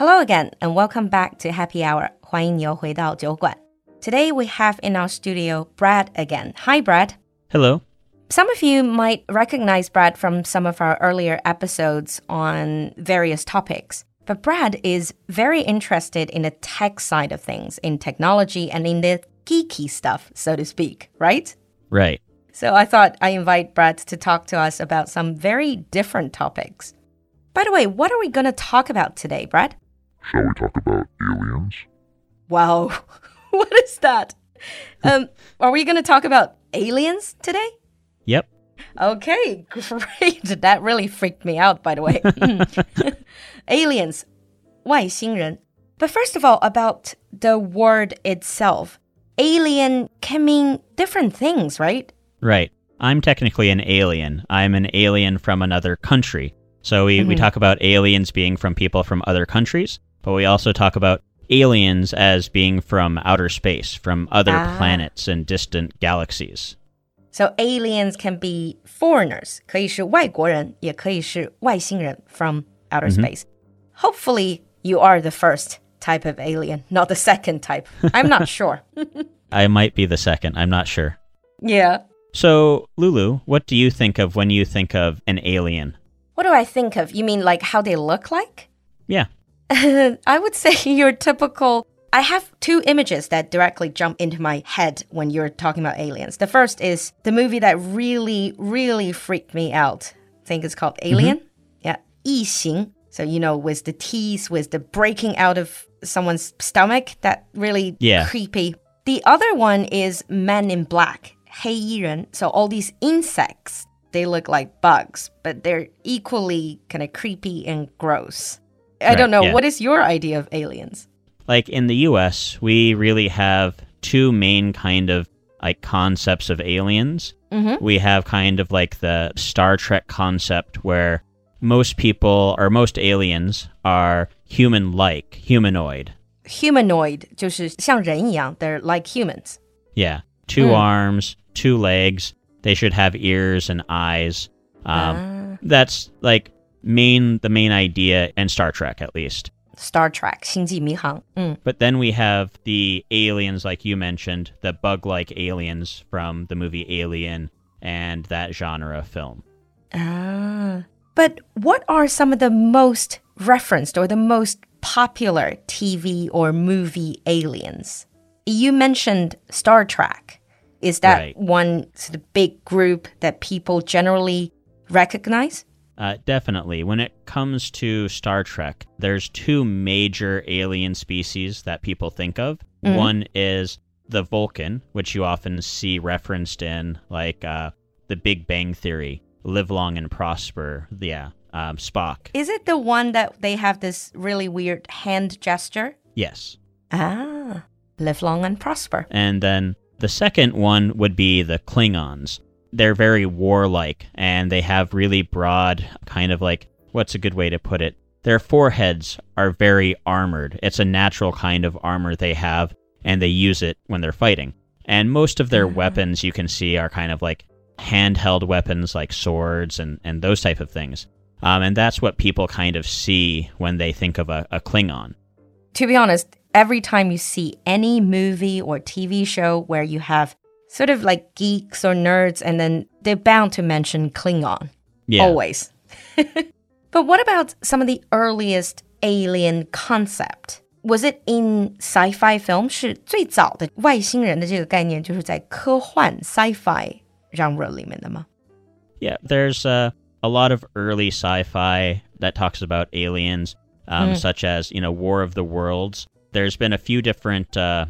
Hello again and welcome back to Happy Hour. 欢迎你又回到酒馆. Today we have in our studio Brad again. Hi, Brad. Hello. Some of you might recognize Brad from some of our earlier episodes on various topics. But Brad is very interested in the tech side of things, in technology and in the geeky stuff, so to speak, right? Right. So I thought I invite Brad to talk to us about some very different topics. By the way, what are we going to talk about today, Brad? Shall we talk about aliens? Wow, what is that? Um, are we going to talk about aliens today? Yep. Okay, great. That really freaked me out, by the way. aliens, 外星人. But first of all, about the word itself. Alien can mean different things, right? Right. I'm technically an alien. I'm an alien from another country. So we, we talk about aliens being from people from other countries, but we also talk about aliens as being from outer space, from other Ah. planets and distant galaxies. So aliens can be foreigners, 可以是外国人，也可以是外星人 from outer space. Hopefully, you are the first type of alien, not the second type. I'm not sure. I might be the second, I'm not sure. Yeah. So, Lulu, what do you think of when you think of an alien? What do I think of? You mean like how they look like? Yeah. I would say your typical. I have two images that directly jump into my head when you're talking about aliens. The first is the movie that really, really freaked me out. I think it's called Alien. Yeah, 异形. So, you know, with the teeth, with the breaking out of someone's stomach, that really Yeah. creepy. The other one is Men in Black, 黑衣人. So, all these insects, they look like bugs, but they're equally kind of creepy and gross. I Right, don't know. yeah. What is your idea of aliens? Like in the US, we really have two main kind of like concepts of aliens. Mhm. We have kind of like the Star Trek concept where most people or most aliens are human like, humanoid. Humanoid 就是像人一样, they're like humans. Yeah. Two arms, two legs. They should have ears and eyes. Um, Ah. That's like main the main idea in Star Trek at least. Star Trek, 星际迷航. Mm. But then we have the aliens, like you mentioned, the bug like aliens from the movie Alien and that genre of film. Ah. But what are some of the most referenced or the most popular TV or movie aliens? You mentioned Star Trek. Is that Right. one sort of big group that people generally recognize? Uh, definitely. When it comes to Star Trek, there's two major alien species that people think of. One is the Vulcan, which you often see referenced in, like, uh, The Big Bang Theory, Live Long and Prosper. Yeah, um, Spock. Is it the one that they have this really weird hand gesture? Yes. Ah, live long and prosper. And then the second one would be the Klingons. They're very warlike and they have really broad, kind of like, what's a good way to put it? Their foreheads are very armored. It's a natural kind of armor they have, and they use it when they're fighting. And most of their weapons you can see are kind of like handheld weapons like swords and, and those type of things. Um, and that's what people kind of see when they think of a, a Klingon. To be honest, every time you see any movie or TV show where you have sort of like geeks or nerds, and then they're bound to mention Klingon. Yeah. Always. but what about some of the earliest alien concept? Was it in sci-fi film? 是最早的外星人的这个概念，就是在科幻 sci-fi genre 里面的吗？ Yeah, there's uh, a lot of early sci-fi that talks about aliens, um, such as you know War of the Worlds. There's been a few different. Uh,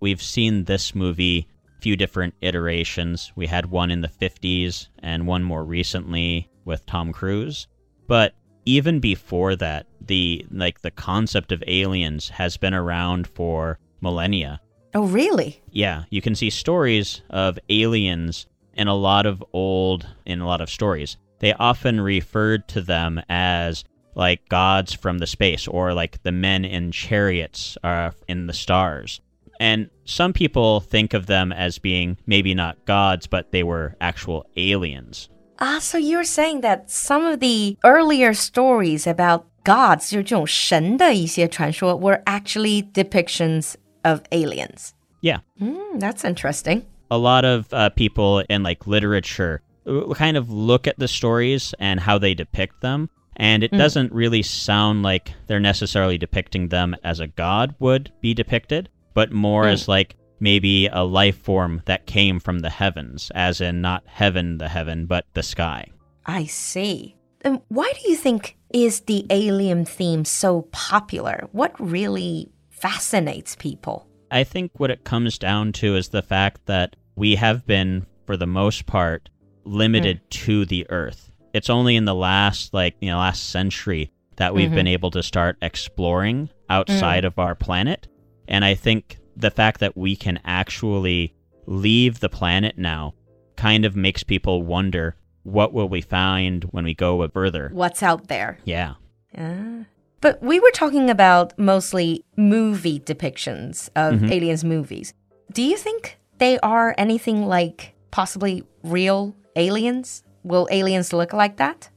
we've seen this movie, few different iterations. We had one in the 50s and one more recently with Tom Cruise. But even before that, the like the concept of aliens has been around for millennia. Oh, really? Yeah, you can see stories of aliens in a lot of old, in a lot of stories. They often referred to them as like gods from the space or like the men in chariots uh, in the stars. And some people think of them as being maybe not gods, but they were actual aliens. Ah, so you're saying that some of the earlier stories about gods 就是这种神的一些传说 were actually depictions of aliens. Yeah. Hmm, that's interesting. a lot of uh, people in like literature uh, kind of look at the stories and how they depict them and it doesn't really sound like they're necessarily depicting them as a god would be depicted but more hmm. as like maybe a life form that came from the heavens as in not heaven the heaven but the sky I see. And why do you think is the alien theme so popular? What really fascinates people? I think what it comes down to is the fact that we have been, for the most part, limited hmm. to the Earth. It's only in the last, like, you know, last century that we've mm-hmm. been able to start exploring outside mm. of our planet. And I think the fact that we can actually leave the planet now kind of makes people wonder what will we find when we go further. What's out there? Yeah. Ah. But we were talking about mostly movie depictions of aliens movies. Do you think they are anything like possibly real aliens? Will aliens look like that?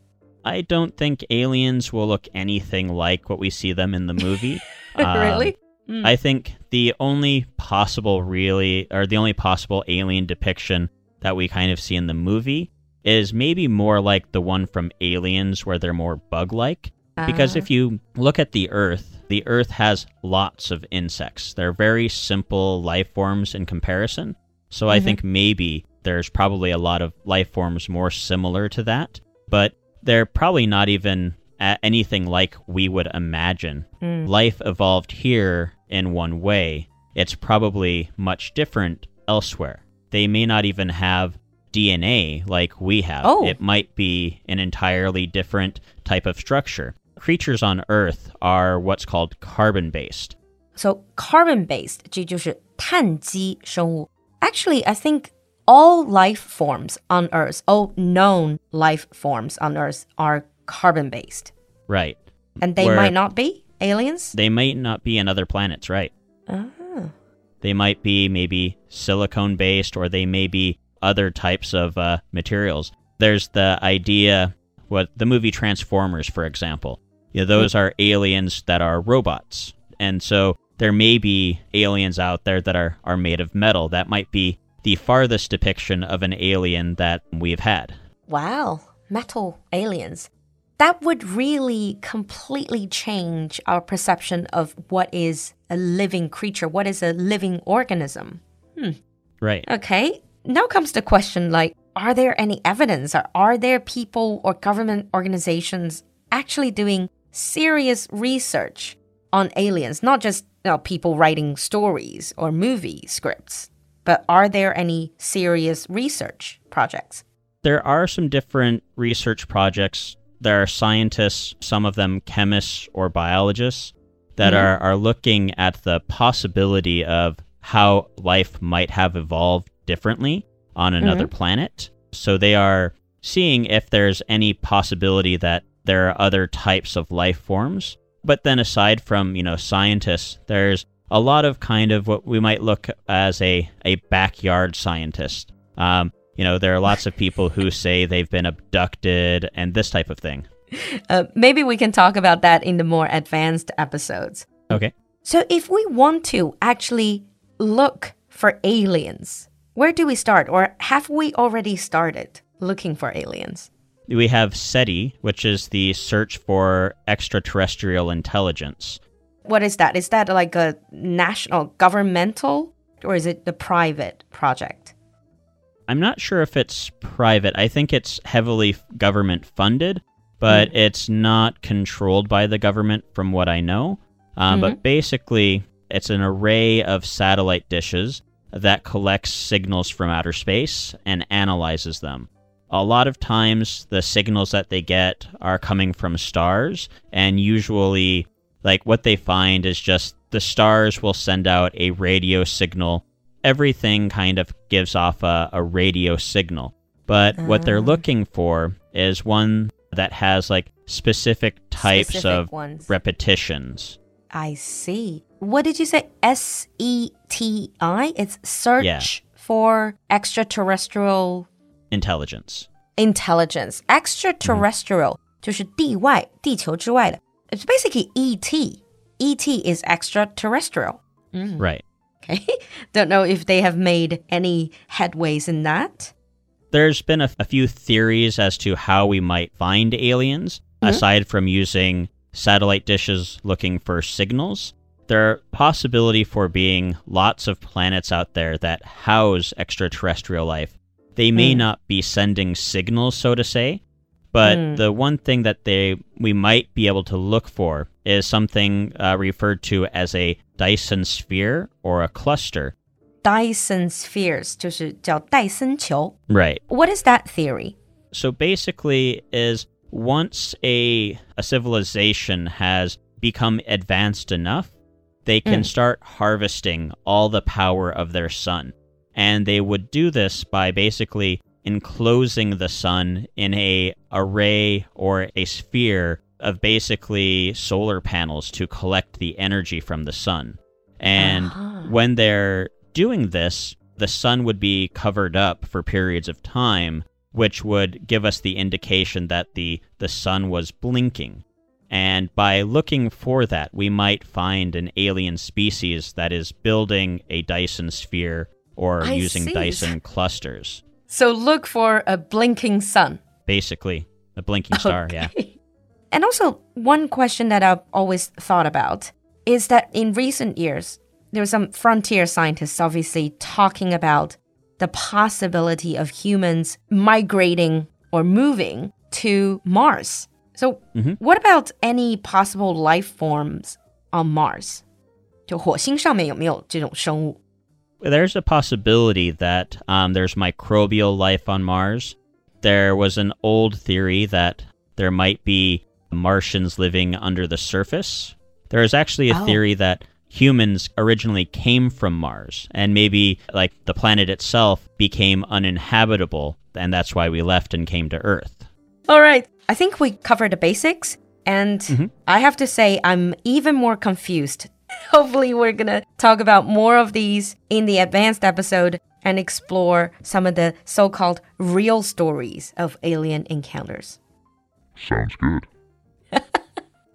I don't think aliens will look anything like what we see them in the movie. Um, really? I mm. think the only possible, really, or the only possible alien depiction that we kind of see in the movie is maybe more like the one from Aliens, where they're more bug like. Because if ah. you look at the Earth, the Earth has lots of insects. They're very simple life forms in comparison. So I mm-hmm. think maybe there's probably a lot of life forms more similar to that, but they're probably not even anything like we would imagine. Mm. Life evolved here in one way. It's probably much different elsewhere. They may not even have DNA like we have. Oh. It might be an entirely different type of structure. Creatures on Earth are what's called carbon based. So carbon based, 这就是碳基生物. Actually, I think all life forms on Earth, all known life forms on Earth are carbon based. Right. And they Where- might not be Aliens? They might not be in other planets, right? Ah. They might be maybe silicone based or they may be other types of uh, materials. There's the idea, what the movie Transformers, for example. You know, those are aliens that are robots. And so there may be aliens out there that are, are made of metal. That might be the farthest depiction of an alien that we've had. Wow, metal aliens. That would really completely change our perception of what is a living creature, what is a living organism. Hmm. Right. Okay, now comes the question like, are there any evidence or are there people or government organizations actually doing serious research on aliens? Not just you know, people writing stories or movie scripts, but are there any serious research projects? there are some different research projects. There are scientists, some of them chemists or biologists, that are, are looking at the possibility of how life might have evolved differently on another planet. So they are seeing if there's any possibility that there are other types of life forms. But then aside from, you know, scientists, there's a lot of kind of what we might look as a, a backyard scientist. Um, you know, there are lots of people who say they've been abducted and this type of thing. Uh, maybe we can talk about that in the more advanced episodes. Okay. So, if we want to actually look for aliens, where do we start? Or have we already started looking for aliens? We have SETI, which is the search for extraterrestrial intelligence. What is that? Is that like a national, governmental, or is it the private project? I'm not sure if it's private. I think it's heavily government funded, but it's not controlled by the government from what I know. Um, But basically, it's an array of satellite dishes that collects signals from outer space and analyzes them. A lot of times, the signals that they get are coming from stars, and usually, like what they find is just the stars will send out a radio signal everything kind of gives off a, a radio signal. But what they're looking for is one that has like specific types Specific of ones. repetitions. I see. What did you say? S E T I? It's search Yeah. for extraterrestrial Intelligence. intelligence. Extraterrestrial 就是地外、地球之外的 It's basically ET. ET is extraterrestrial. Right. Okay. Don't know if they have made any headways in that. There's been a, a few theories as to how we might find aliens, mm-hmm. aside from using satellite dishes looking for signals. There are possibility for being lots of planets out there that house extraterrestrial life. They may mm. not be sending signals, so to say, but the one thing that they we might be able to look for is something uh, referred to as a Dyson sphere or a cluster. Dyson spheres 就是叫戴森球. Right. What is that theory? So basically is once a a civilization has become advanced enough, they can start harvesting all the power of their sun. And they would do this by basically enclosing the sun in a array or a sphere of basically solar panels to collect the energy from the sun. And uh-huh. when they're doing this, the sun would be covered up for periods of time, which would give us the indication that the, the sun was blinking. And by looking for that, we might find an alien species that is building a Dyson sphere or I using see. Dyson clusters. So look for a blinking sun. Basically, a blinking star, yeah. And also, one question that I've always thought about is that in recent years, there are some frontier scientists obviously talking about the possibility of humans migrating or moving to Mars. So, what about any possible life forms on Mars? 就火星上面有没有这种生物？ There's a possibility that um, there's microbial life on Mars. There was an old theory that there might be Martians living under the surface. There is actually a Oh. theory that humans originally came from Mars, and maybe like the planet itself became uninhabitable, and that's why we left and came to Earth. All right. I think we covered the basics. And I have to say, I'm even more confused. Hopefully, we're going to talk about more of these in the advanced episode and explore some of the so called real stories of alien encounters. Sounds good.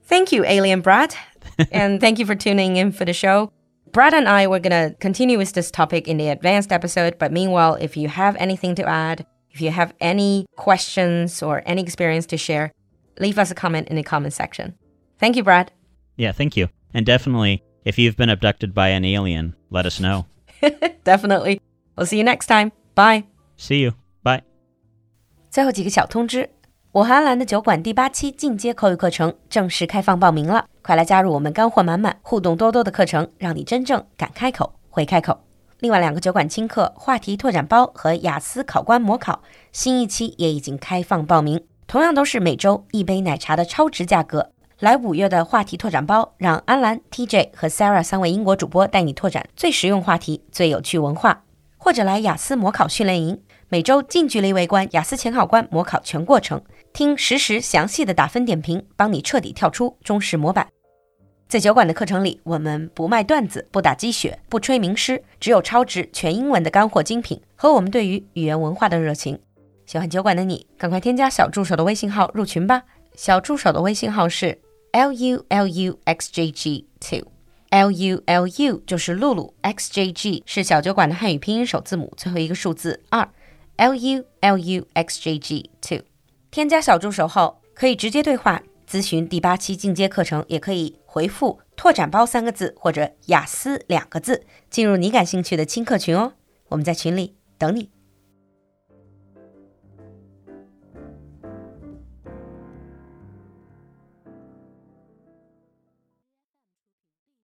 Thank you, Alien Brad. and thank you for tuning in for the show. Brad and I were going to continue with this topic in the advanced episode, but meanwhile, if you have anything to add, if you have any questions or any experience to share, leave us a comment in the comment section. Thank you, Brad. Yeah, thank you. And definitely, if you've been abducted by an alien, let us know. Definitely. We'll see you next time. Bye. See you. Bye. 最后几个小通知：我和阿兰的酒馆第八期进阶口语课程正式开放报名了，快来加入我们干货满满、互动多多的课程，让你真正敢开口、会开口。另外两个酒馆轻课话题拓展包和雅思考官模考，新一期也已经开放报名，同样都是每周一杯奶茶的超值价格。来五月的话题拓展包，让安兰、TJ 和 Sarah 三位英国主播带你拓展最实用话题、最有趣文化。或者来雅思模考训练营，每周近距离围观雅思前考官模考全过程，听实时详细的打分点评，帮你彻底跳出中式模板。在酒馆的课程里，我们不卖段子，不打鸡血，不吹名师，只有超值全英文的干货精品和我们对于语言文化的热情。喜欢酒馆的你，赶快添加小助手的微信号入群吧。小助手的微信号是 l u l u x j g two。L U L U 就是露露，X J G 是小酒馆的汉语拼音首字母，最后一个数字二，L U L U X J G two。添加小助手后，可以直接对话咨询第八期进阶课程，也可以回复“拓展包”三个字或者“雅思”两个字，进入你感兴趣的轻课群哦。我们在群里等你。